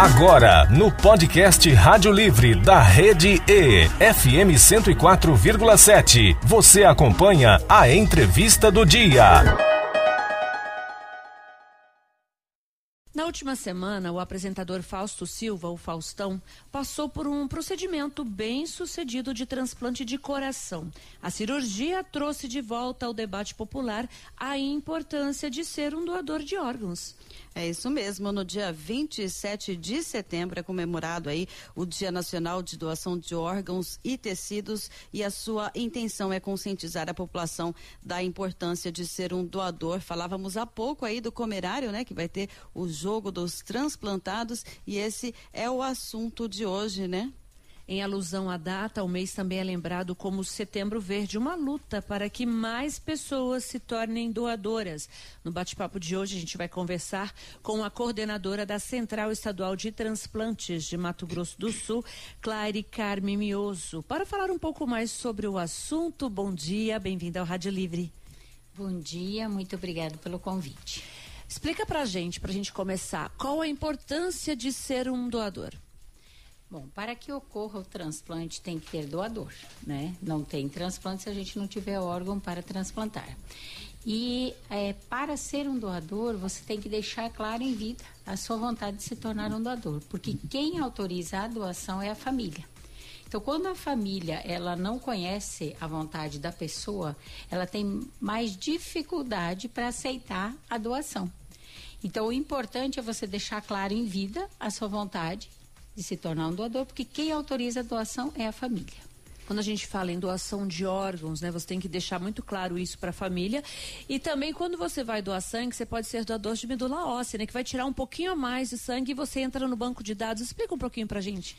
Agora, no podcast Rádio Livre da Rede E, FM 104,7, você acompanha a entrevista do dia. Na última semana, o apresentador Fausto Silva, o Faustão, passou por um procedimento bem sucedido de transplante de coração. A cirurgia trouxe de volta ao debate popular a importância de ser um doador de órgãos. É isso mesmo. No dia 27 de setembro é comemorado aí o Dia Nacional de Doação de Órgãos e Tecidos e a sua intenção é conscientizar a população da importância de ser um doador. Falávamos há pouco aí do comerário, né, que vai ter o jogo dos transplantados e esse é o assunto de hoje, né? Em alusão à data, o mês também é lembrado como Setembro Verde, uma luta para que mais pessoas se tornem doadoras. No bate-papo de hoje, a gente vai conversar com a coordenadora da Central Estadual de Transplantes de Mato Grosso do Sul, Claire Carme Mioso. Para falar um pouco mais sobre o assunto, bom dia, bem-vinda ao Rádio Livre. Bom dia, muito obrigado pelo convite. Explica pra gente, pra gente começar, qual a importância de ser um doador? Bom, para que ocorra o transplante tem que ter doador, né? Não tem transplante se a gente não tiver órgão para transplantar. E é, para ser um doador, você tem que deixar claro em vida a sua vontade de se tornar um doador, porque quem autoriza a doação é a família. Então, quando a família ela não conhece a vontade da pessoa, ela tem mais dificuldade para aceitar a doação. Então, o importante é você deixar claro em vida a sua vontade de se tornar um doador, porque quem autoriza a doação é a família. Quando a gente fala em doação de órgãos, né, você tem que deixar muito claro isso para a família. E também quando você vai doar sangue, você pode ser doador de medula óssea, né, que vai tirar um pouquinho a mais de sangue e você entra no banco de dados. Explica um pouquinho para a gente.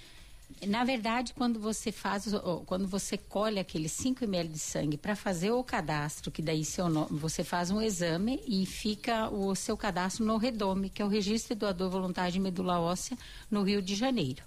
Na verdade, quando você faz, quando você colhe aqueles 5 ml de sangue para fazer o cadastro, que daí seu nome, você faz um exame e fica o seu cadastro no Redome, que é o Registro de Doador Voluntário de Medula Óssea no Rio de Janeiro.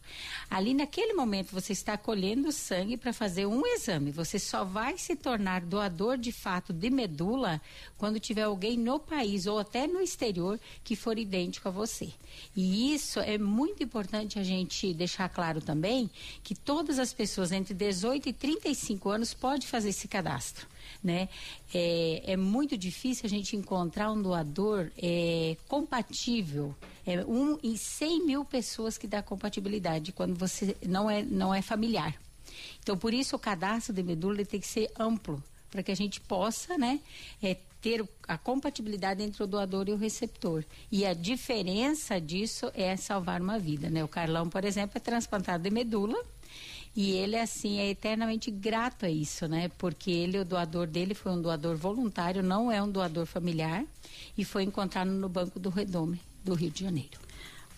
Ali naquele momento você está colhendo sangue para fazer um exame. Você só vai se tornar doador de fato de medula quando tiver alguém no país ou até no exterior que for idêntico a você. E isso é muito importante a gente deixar claro também também que todas as pessoas entre 18 e 35 anos podem fazer esse cadastro. Né? É, é muito difícil a gente encontrar um doador é, compatível. É um em 100 mil pessoas que dá compatibilidade quando você não é, não é familiar. Então, por isso, o cadastro de medula tem que ser amplo, para que a gente possa né, é, ter a compatibilidade entre o doador e o receptor. E a diferença disso é salvar uma vida, né? O Carlão, por exemplo, é transplantado de medula e ele, assim, é eternamente grato a isso, né? Porque ele, o doador dele, foi um doador voluntário, não é um doador familiar e foi encontrado no Banco do Redome, do Rio de Janeiro.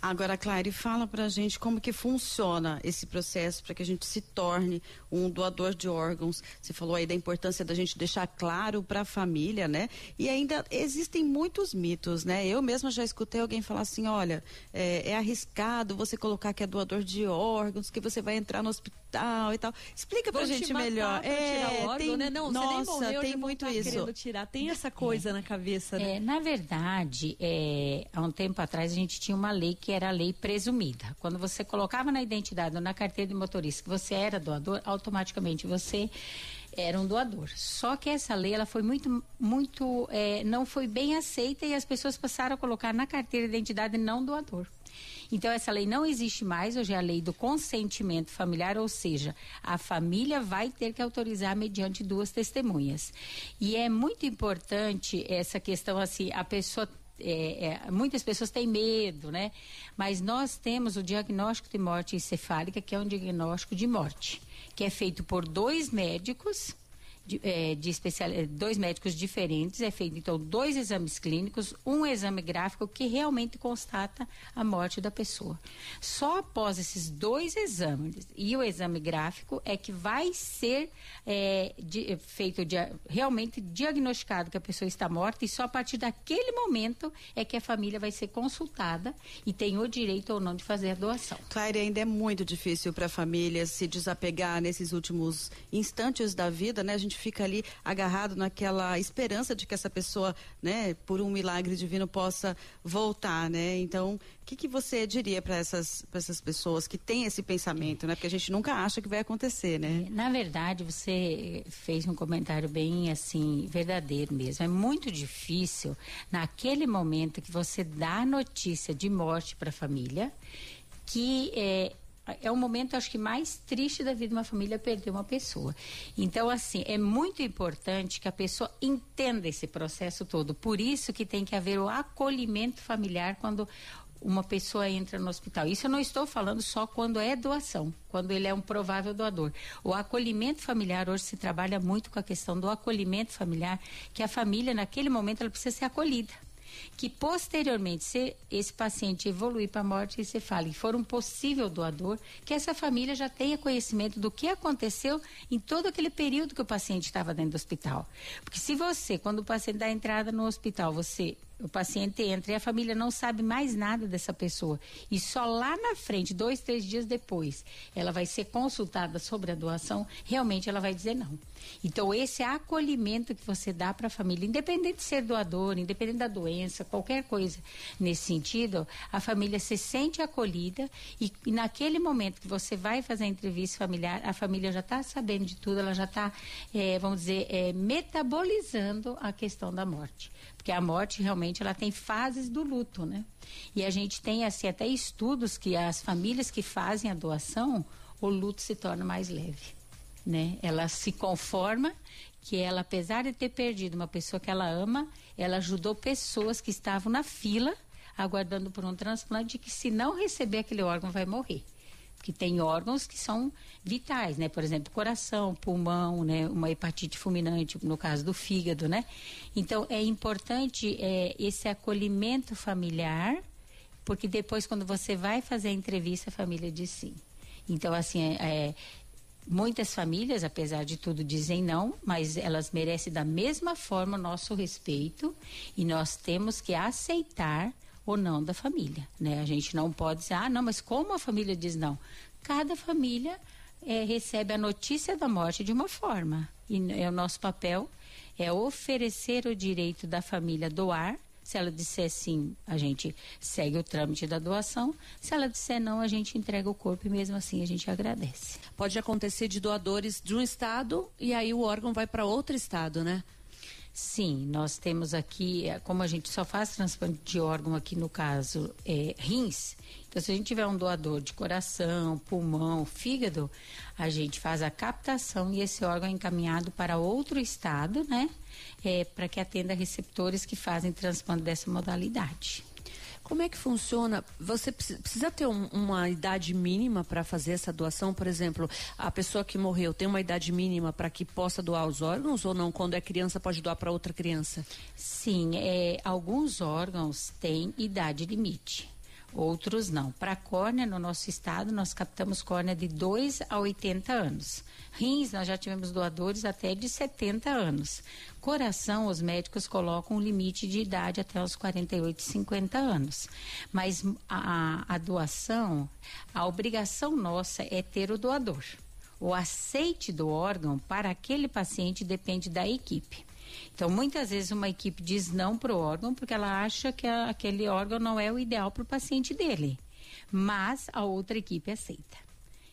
Agora, Claire, fala pra gente como que funciona esse processo para que a gente se torne um doador de órgãos. Você falou aí da importância da gente deixar claro para a família, né? E ainda existem muitos mitos, né? Eu mesma já escutei alguém falar assim, olha, é, é arriscado você colocar que é doador de órgãos, que você vai entrar no hospital e tal. Explica pra Vou gente melhor. É, tirar o órgão, tem, né? Não, nossa, você nem morreu, tem muito isso. Tirar. Tem essa coisa é. na cabeça, né? É, na verdade, é, há um tempo atrás a gente tinha uma lei que era a lei presumida. Quando você colocava na identidade ou na carteira de motorista que você era doador, automaticamente você era um doador. Só que essa lei ela foi muito, muito, é, não foi bem aceita e as pessoas passaram a colocar na carteira de identidade não doador. Então, essa lei não existe mais, hoje é a lei do consentimento familiar, ou seja, a família vai ter que autorizar mediante duas testemunhas. E é muito importante essa questão assim, a pessoa é, é, muitas pessoas têm medo, né? Mas nós temos o diagnóstico de morte encefálica, que é um diagnóstico de morte, que é feito por dois médicos de, é, de especial, é, dois médicos diferentes, é feito então dois exames clínicos, um exame gráfico que realmente constata a morte da pessoa. Só após esses dois exames e o exame gráfico é que vai ser é, de, feito de, realmente diagnosticado que a pessoa está morta e só a partir daquele momento é que a família vai ser consultada e tem o direito ou não de fazer a doação. Claire, ainda é muito difícil para a família se desapegar nesses últimos instantes da vida, né? A gente gente fica ali agarrado naquela esperança de que essa pessoa, né, por um milagre divino possa voltar, né? Então, o que, que você diria para essas, essas pessoas que têm esse pensamento, né? Porque a gente nunca acha que vai acontecer, né? Na verdade, você fez um comentário bem assim verdadeiro mesmo. É muito difícil naquele momento que você dá notícia de morte para a família, que é, é o momento, acho que, mais triste da vida de uma família perder uma pessoa. Então, assim, é muito importante que a pessoa entenda esse processo todo. Por isso que tem que haver o acolhimento familiar quando uma pessoa entra no hospital. Isso eu não estou falando só quando é doação, quando ele é um provável doador. O acolhimento familiar, hoje se trabalha muito com a questão do acolhimento familiar, que a família, naquele momento, ela precisa ser acolhida que posteriormente, se esse paciente evoluir para a morte, você fala, e for um possível doador, que essa família já tenha conhecimento do que aconteceu em todo aquele período que o paciente estava dentro do hospital. Porque se você, quando o paciente dá entrada no hospital, você o paciente entra e a família não sabe mais nada dessa pessoa. E só lá na frente, dois, três dias depois, ela vai ser consultada sobre a doação, realmente ela vai dizer não. Então, esse acolhimento que você dá para a família, independente de ser doador, independente da doença, qualquer coisa nesse sentido, a família se sente acolhida e, e naquele momento que você vai fazer a entrevista familiar, a família já está sabendo de tudo, ela já está, é, vamos dizer, é, metabolizando a questão da morte. Porque a morte realmente ela tem fases do luto, né? E a gente tem assim até estudos que as famílias que fazem a doação, o luto se torna mais leve, né? Ela se conforma que ela, apesar de ter perdido uma pessoa que ela ama, ela ajudou pessoas que estavam na fila aguardando por um transplante que se não receber aquele órgão vai morrer que tem órgãos que são vitais, né? Por exemplo, coração, pulmão, né? Uma hepatite fulminante, no caso do fígado, né? Então, é importante é, esse acolhimento familiar, porque depois, quando você vai fazer a entrevista, a família diz sim. Então, assim, é, é Muitas famílias, apesar de tudo, dizem não, mas elas merecem da mesma forma o nosso respeito e nós temos que aceitar ou não da família, né? A gente não pode dizer, ah, não, mas como a família diz não? Cada família é, recebe a notícia da morte de uma forma e é o nosso papel é oferecer o direito da família doar. Se ela disser sim, a gente segue o trâmite da doação. Se ela disser não, a gente entrega o corpo e mesmo assim a gente agradece. Pode acontecer de doadores de um estado e aí o órgão vai para outro estado, né? Sim, nós temos aqui, é, como a gente só faz transplante de órgão aqui no caso é, rins, então se a gente tiver um doador de coração, pulmão, fígado, a gente faz a captação e esse órgão é encaminhado para outro estado, né? É, para que atenda receptores que fazem transplante dessa modalidade. Como é que funciona? Você precisa ter um, uma idade mínima para fazer essa doação? Por exemplo, a pessoa que morreu tem uma idade mínima para que possa doar os órgãos ou não? Quando é criança, pode doar para outra criança? Sim, é, alguns órgãos têm idade limite outros não. Para córnea, no nosso estado, nós captamos córnea de 2 a 80 anos. Rins, nós já tivemos doadores até de 70 anos. Coração, os médicos colocam um limite de idade até os 48, 50 anos. Mas a, a doação, a obrigação nossa é ter o doador. O aceite do órgão para aquele paciente depende da equipe. Então, muitas vezes uma equipe diz não para o órgão porque ela acha que aquele órgão não é o ideal para o paciente dele. Mas a outra equipe aceita.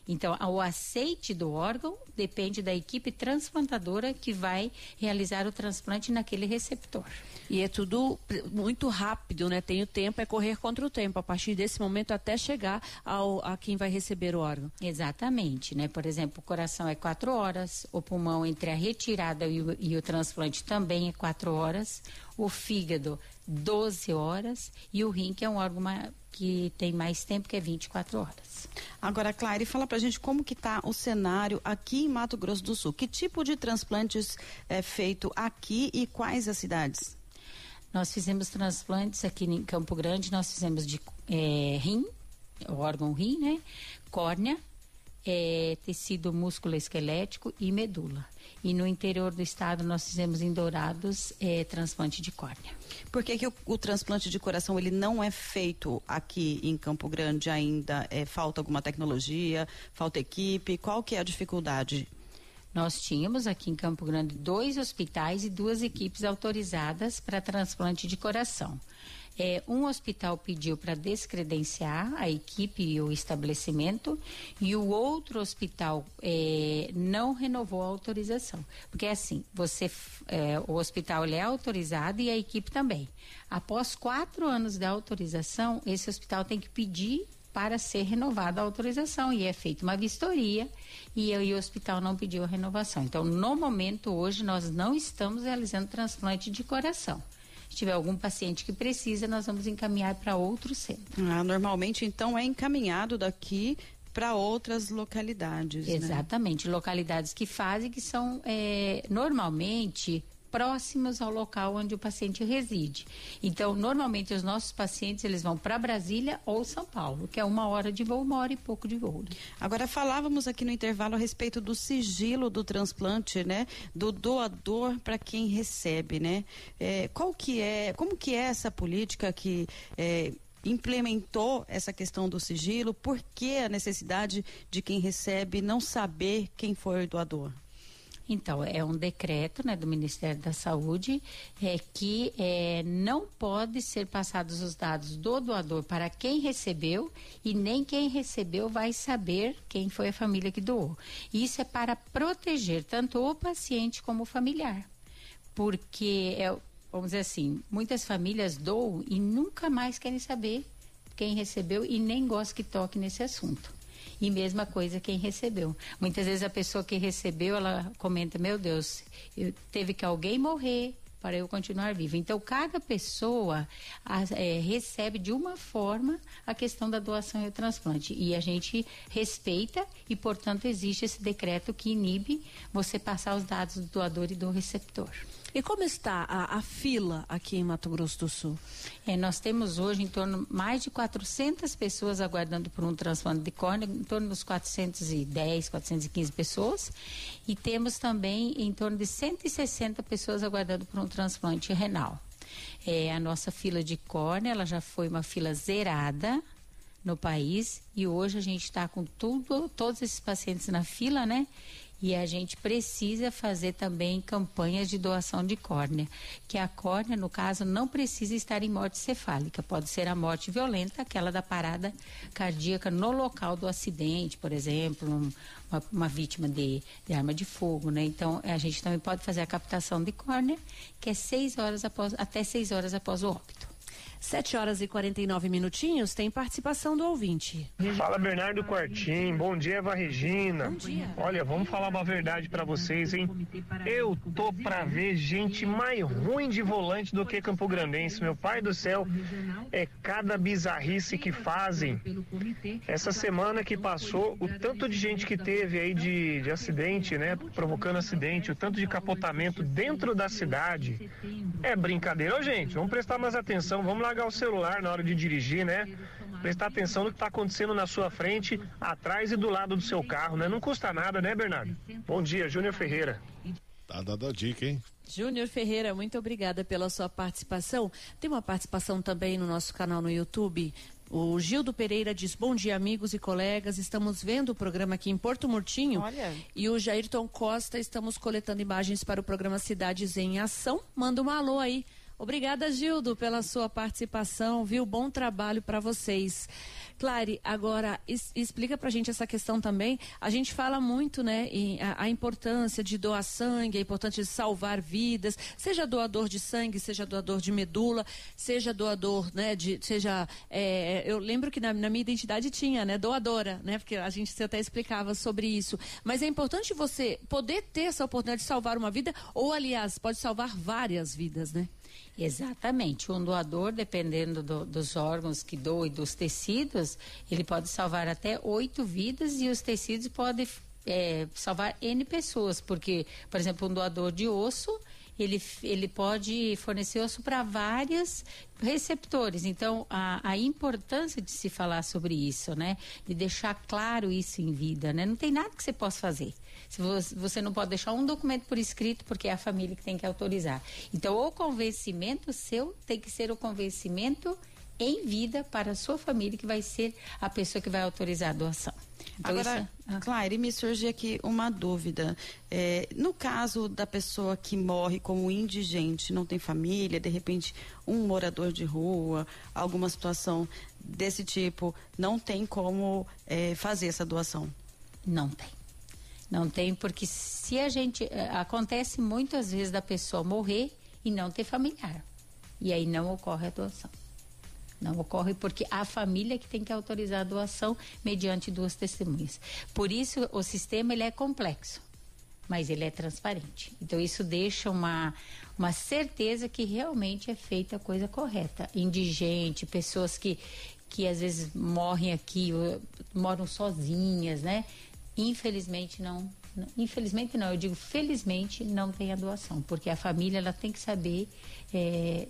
Então, o aceite do órgão depende da equipe transplantadora que vai realizar o transplante naquele receptor. E é tudo muito rápido, né? Tem o tempo, é correr contra o tempo, a partir desse momento até chegar ao, a quem vai receber o órgão. Exatamente, né? Por exemplo, o coração é quatro horas, o pulmão entre a retirada e o, e o transplante também é quatro horas, o fígado 12 horas e o rim, que é um órgão que tem mais tempo, que é 24 horas. Agora, Claire, fala pra gente como que tá o cenário aqui em Mato Grosso do Sul. Que tipo de transplantes é feito aqui e quais as cidades? Nós fizemos transplantes aqui em Campo Grande, nós fizemos de é, rim, órgão rim, né? Córnea, é, tecido músculo esquelético e medula. E no interior do estado nós fizemos em Dourados é, transplante de córnea. Por que, que o, o, transplante de coração ele não é feito aqui em Campo Grande ainda? É, falta alguma tecnologia? Falta equipe? Qual que é a dificuldade? Nós tínhamos aqui em Campo Grande dois hospitais e duas equipes autorizadas para transplante de coração. É, um hospital pediu para descredenciar a equipe e o estabelecimento e o outro hospital é, não renovou a autorização. Porque assim, você, é, o hospital é autorizado e a equipe também. Após quatro anos de autorização, esse hospital tem que pedir para ser renovada a autorização e é feita uma vistoria e, e o hospital não pediu a renovação. Então, no momento hoje, nós não estamos realizando transplante de coração. Se tiver algum paciente que precisa, nós vamos encaminhar para outro centro. Ah, normalmente, então, é encaminhado daqui para outras localidades. Né? Exatamente, né? localidades que fazem, que são é, normalmente próximos ao local onde o paciente reside. Então, normalmente os nossos pacientes eles vão para Brasília ou São Paulo, que é uma hora de voo, uma hora e pouco de voo. Agora falávamos aqui no intervalo a respeito do sigilo do transplante, né? Do doador para quem recebe, né? É, qual que é, como que é essa política que é, implementou essa questão do sigilo? Por que a necessidade de quem recebe não saber quem foi o doador? Então, é um decreto né, do Ministério da Saúde é, que é, não pode ser passados os dados do doador para quem recebeu e nem quem recebeu vai saber quem foi a família que doou. Isso é para proteger tanto o paciente como o familiar. Porque, é, vamos dizer assim, muitas famílias doam e nunca mais querem saber quem recebeu e nem gostam que toque nesse assunto. E mesma coisa quem recebeu. Muitas vezes a pessoa que recebeu, ela comenta, meu Deus, eu, teve que alguém morrer para eu continuar vivo. Então, cada pessoa a, é, recebe de uma forma a questão da doação e o transplante. E a gente respeita e, portanto, existe esse decreto que inibe você passar os dados do doador e do receptor. E como está a, a, fila aqui em Mato Grosso do Sul? É, nós temos hoje em torno mais de 400 pessoas aguardando por um transplante de córnea, em torno dos 410, 415 pessoas, e temos também em torno de 160 pessoas aguardando por um transplante renal. É, a nossa fila de córnea, ela já foi uma fila zerada, no país e hoje a gente está com tudo, todos esses pacientes na fila, né? E a gente precisa fazer também campanhas de doação de córnea, que a córnea, no caso, não precisa estar em morte cefálica, pode ser a morte violenta, aquela da parada cardíaca no local do acidente, por exemplo, um, uma, uma, vítima de, de, arma de fogo, né? Então, a gente também pode fazer a captação de córnea, que é seis horas após, até seis horas após o óbito. 7 horas e 49 minutinhos, tem participação do ouvinte. Fala Bernardo Quartim, bom dia Eva Regina. Bom dia. Olha, vamos falar uma verdade para vocês, hein? Eu tô pra ver gente mais ruim de volante do que Campo Grandense. Meu pai do céu, é cada bizarrice que fazem. Essa semana que passou, o tanto de gente que teve aí de, de acidente, né? Provocando acidente, o tanto de capotamento dentro da cidade. É brincadeira, Ô, gente. Vamos prestar mais atenção, vamos lá largar o celular na hora de dirigir, né? Prestar atenção no que está acontecendo na sua frente, atrás e do lado do seu carro, né? Não custa nada, né, Bernardo? Bom dia, Júnior Ferreira. Tá dando a dica, hein? Júnior Ferreira, muito obrigada pela sua participação. Tem uma participação também no nosso canal no YouTube. O Gildo Pereira diz: Bom dia, amigos e colegas. Estamos vendo o programa aqui em Porto Murtinho. Olha. E o Jairton Costa, estamos coletando imagens para o programa Cidades em Ação. Manda um alô aí Obrigada, Gildo, pela sua participação, viu? Bom trabalho para vocês. Clare, agora es, explica pra gente essa questão também. A gente fala muito, né, em, a, a, importância de doar sangue, a importância de salvar vidas, seja doador de sangue, seja doador de medula, seja doador, né, de, seja, é, eu lembro que na, na, minha identidade tinha, né, doadora, né, porque a gente até explicava sobre isso. Mas é importante você poder ter essa oportunidade de salvar uma vida, ou aliás, pode salvar várias vidas, né? Exatamente. Um doador, dependendo do, dos órgãos que doa e dos tecidos, ele pode salvar até oito vidas e os tecidos podem é, salvar N pessoas, porque, por exemplo, um doador de osso, ele, ele pode fornecer osso para vários receptores. Então, a, a importância de se falar sobre isso, né? De deixar claro isso em vida, né? Não tem nada que você possa fazer. Se você, você não pode deixar um documento por escrito, porque é a família que tem que autorizar. Então, o convencimento seu tem que ser o convencimento em vida para a sua família, que vai ser a pessoa que vai autorizar a doação. Então, Agora, isso... ah. Claire, me surge aqui uma dúvida. É, no caso da pessoa que morre como indigente, não tem família, de repente um morador de rua, alguma situação desse tipo, não tem como é, fazer essa doação? Não tem. Não tem, porque se a gente. É, acontece muitas vezes da pessoa morrer e não ter familiar. E aí não ocorre a doação. Não ocorre porque a família que tem que autorizar a doação mediante duas testemunhas. Por isso o sistema ele é complexo, mas ele é transparente. Então isso deixa uma uma certeza que realmente é feita a coisa correta. Indigente, pessoas que que às vezes morrem aqui, moram sozinhas, né? Infelizmente não infelizmente não, eu digo felizmente não tem a doação, porque a família ela tem que saber é,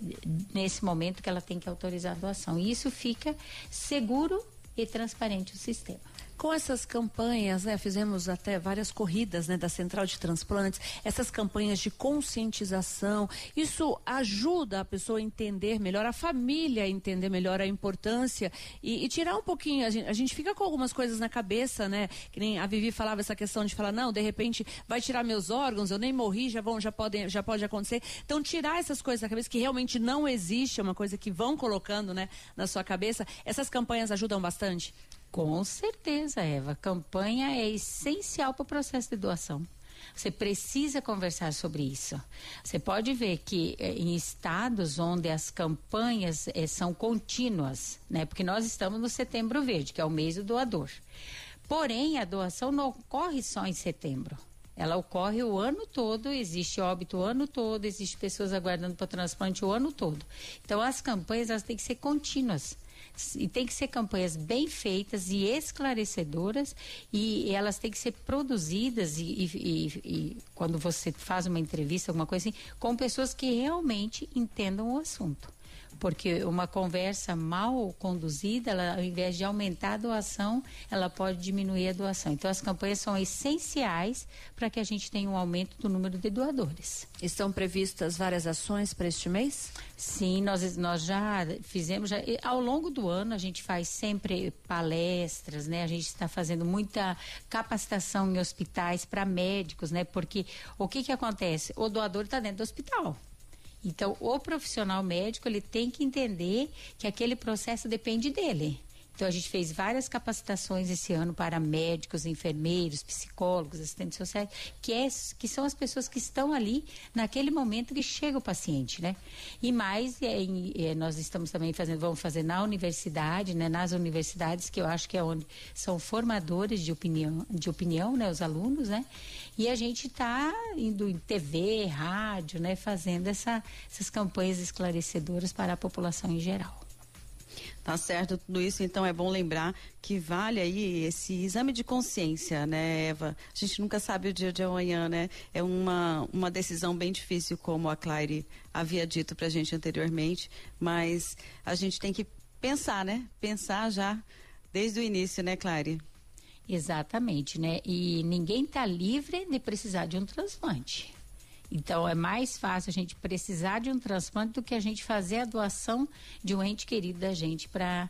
nesse momento que ela tem que autorizar a doação. E isso fica seguro e transparente o sistema com essas campanhas, né, fizemos até várias corridas né, da Central de Transplantes, essas campanhas de conscientização, isso ajuda a pessoa a entender melhor, a família a entender melhor a importância e, e tirar um pouquinho, a gente, a gente, fica com algumas coisas na cabeça, né, que nem a Vivi falava essa questão de falar, não, de repente vai tirar meus órgãos, eu nem morri, já vão, já podem, já pode acontecer. Então tirar essas coisas da cabeça que realmente não existe, é uma coisa que vão colocando, né, na sua cabeça, essas campanhas ajudam bastante. Com certeza, Eva. Campanha é essencial para o processo de doação. Você precisa conversar sobre isso. Você pode ver que eh, em estados onde as campanhas eh, são contínuas, né? Porque nós estamos no Setembro Verde, que é o mês do doador. Porém, a doação não ocorre só em setembro. Ela ocorre o ano todo, existe óbito o ano todo, existe pessoas aguardando para transplante o ano todo. Então, as campanhas elas têm que ser contínuas e tem que ser campanhas bem feitas e esclarecedoras e elas têm que ser produzidas e, e, e, quando você faz uma entrevista, alguma coisa assim, com pessoas que realmente entendam o assunto porque uma conversa mal conduzida, ela, ao invés de aumentar a doação, ela pode diminuir a doação. Então, as campanhas são essenciais para que a gente tenha um aumento do número de doadores. Estão previstas várias ações para este mês? Sim, nós, nós já fizemos, já, ao longo do ano, a gente faz sempre palestras, né? A gente está fazendo muita capacitação em hospitais para médicos, né? Porque o que, que acontece? O doador está dentro do hospital. Então, o profissional médico ele tem que entender que aquele processo depende dele. Então a gente fez várias capacitações esse ano para médicos, enfermeiros, psicólogos, assistentes sociais, que, é, que são as pessoas que estão ali naquele momento que chega o paciente, né? E mais, é, é, nós estamos também fazendo, vamos fazer na universidade, né? Nas universidades, que eu acho que é onde são formadores de opinião, de opinião, né? Os alunos, né? E a gente está indo em TV, rádio, né? Fazendo essa, essas campanhas esclarecedoras para a população em geral. Tá certo, tudo isso, então é bom lembrar que vale aí esse exame de consciência, né, Eva? A gente nunca sabe o dia de amanhã, né? É uma, uma decisão bem difícil, como a Claire havia dito pra gente anteriormente, mas a gente tem que pensar, né? Pensar já desde o início, né, Claire? Exatamente, né? E ninguém está livre de precisar de um transplante. Então é mais fácil a gente precisar de um transplante do que a gente fazer a doação de um ente querido da gente para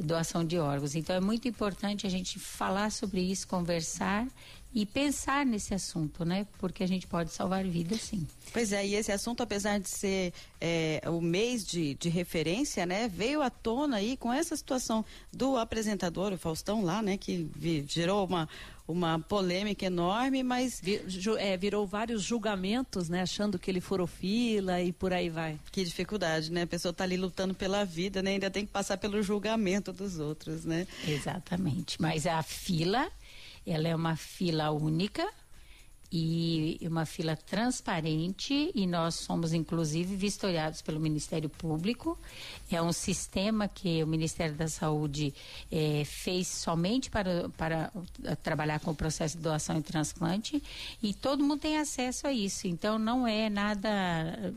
doação de órgãos. Então é muito importante a gente falar sobre isso, conversar e pensar nesse assunto, né? Porque a gente pode salvar vidas, sim. Pois é, e esse assunto, apesar de ser é, o mês de, de referência, né? Veio à tona aí com essa situação do apresentador, o Faustão lá, né? Que vi, gerou uma, uma polêmica enorme, mas... é, virou vários julgamentos, né? Achando que ele furou fila e por aí vai. Que dificuldade, né? A pessoa está ali lutando pela vida, né? Ainda tem que passar pelo julgamento dos outros, né? Exatamente. Mas a fila ela é uma fila única e uma fila transparente e nós somos inclusive vistoriados pelo Ministério Público. É um sistema que o Ministério da Saúde é, fez somente para, para trabalhar com o processo de doação e transplante e todo mundo tem acesso a isso. Então não é nada,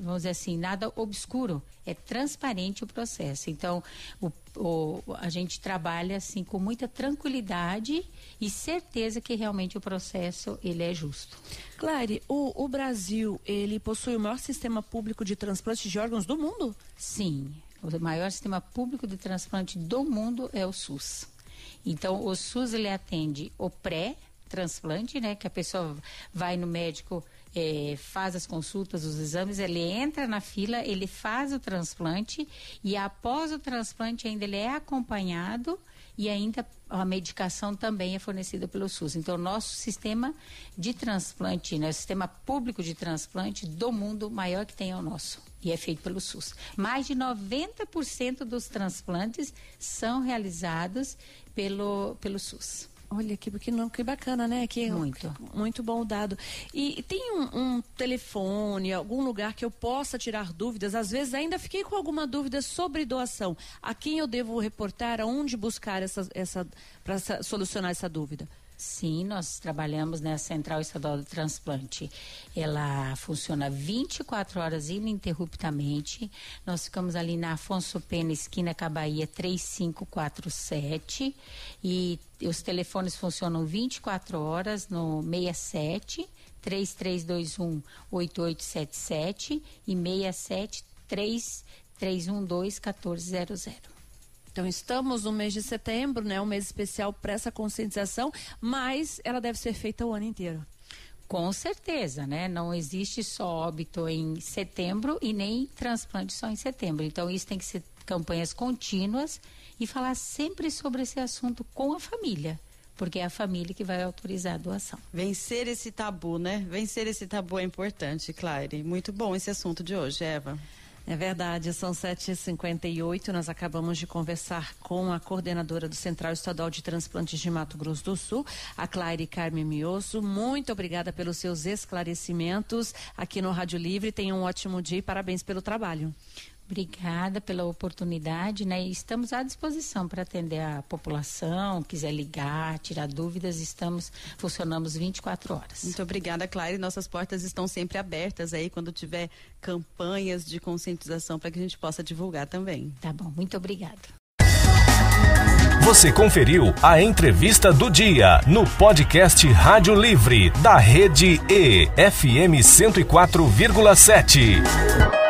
vamos dizer assim, nada obscuro. É transparente o processo. Então o o, a gente trabalha assim com muita tranquilidade e certeza que realmente o processo ele é justo. Clare, o, o Brasil ele possui o maior sistema público de transplante de órgãos do mundo? Sim, O maior sistema público de transplante do mundo é o SUS. Então, o SUS ele atende o pré-transplante, né? Que a pessoa vai no médico, é, faz as consultas, os exames, ele entra na fila, ele faz o transplante e após o transplante ainda ele é acompanhado e ainda a medicação também é fornecida pelo SUS. Então, nosso sistema de transplante, né, o sistema público de transplante do mundo maior que tem é o nosso e é feito pelo SUS. Mais de 90% dos transplantes são realizados pelo, pelo SUS. Olha que, que, que bacana, né? Que muito. Muito bom dado. E tem um, um, telefone, algum lugar que eu possa tirar dúvidas? Às vezes ainda fiquei com alguma dúvida sobre doação. A quem eu devo reportar? Aonde buscar essa, essa para solucionar essa dúvida? Sim, nós trabalhamos na Central Estadual do Transplante. Ela funciona 24 horas ininterruptamente. Nós ficamos ali na Afonso Pena, esquina Cabaía 3547. E os telefones funcionam 24 horas no 67 3321 8877 e 67 3312 1400. Então, estamos no mês de setembro, né? Um mês especial para essa conscientização, mas ela deve ser feita o ano inteiro. Com certeza, né? Não existe só óbito em setembro e nem transplante só em setembro. Então, isso tem que ser campanhas contínuas e falar sempre sobre esse assunto com a família porque é a família que vai autorizar a doação. Vencer esse tabu, né? Vencer esse tabu é importante, Claire. Muito bom esse assunto de hoje, Eva. É verdade, são 7h58. Nós acabamos de conversar com a coordenadora do Central Estadual de Transplantes de Mato Grosso do Sul, a Claire Carme Mioso. Muito obrigada pelos seus esclarecimentos aqui no Rádio Livre. Tenha um ótimo dia e parabéns pelo trabalho. Obrigada pela oportunidade, né? Estamos à disposição para atender a população, quiser ligar, tirar dúvidas, estamos, funcionamos 24 horas. Muito obrigada, Clara. Nossas portas estão sempre abertas aí quando tiver campanhas de conscientização para que a gente possa divulgar também. Tá bom, muito obrigada. Você conferiu a entrevista do dia no podcast Rádio Livre da Rede E FM 104,7.